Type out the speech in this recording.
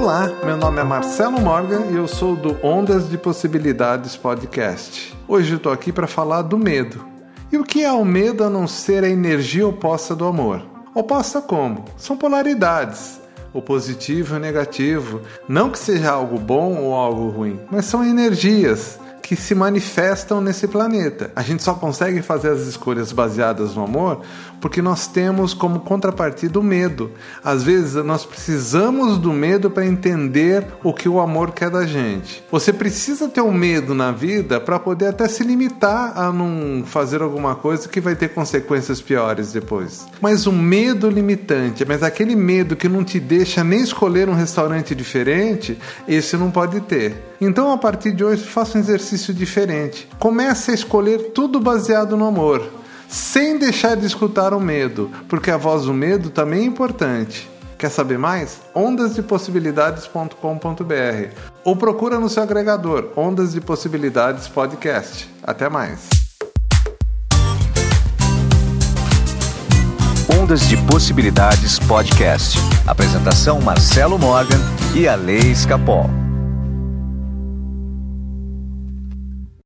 Olá, meu nome é Marcelo Morgan e eu sou do Ondas de Possibilidades Podcast. Hoje eu estou aqui para falar do medo. E o que é o medo a não ser a energia oposta do amor? Oposta como? São polaridades o positivo e o negativo. Não que seja algo bom ou algo ruim, mas são energias que se manifestam nesse planeta. A gente só consegue fazer as escolhas baseadas no amor porque nós temos como contrapartida o medo. Às vezes nós precisamos do medo para entender o que o amor quer da gente. Você precisa ter um medo na vida para poder até se limitar a não fazer alguma coisa que vai ter consequências piores depois. Mas o medo limitante, mas aquele medo que não te deixa nem escolher um restaurante diferente, esse não pode ter. Então, a partir de hoje, faça um exercício diferente. Comece a escolher tudo baseado no amor, sem deixar de escutar o medo, porque a voz do medo também é importante. Quer saber mais? ondasdepossibilidades.com.br ou procura no seu agregador Ondas de Possibilidades Podcast. Até mais. Ondas de Possibilidades Podcast. Apresentação Marcelo Morgan e a Lei Escapol.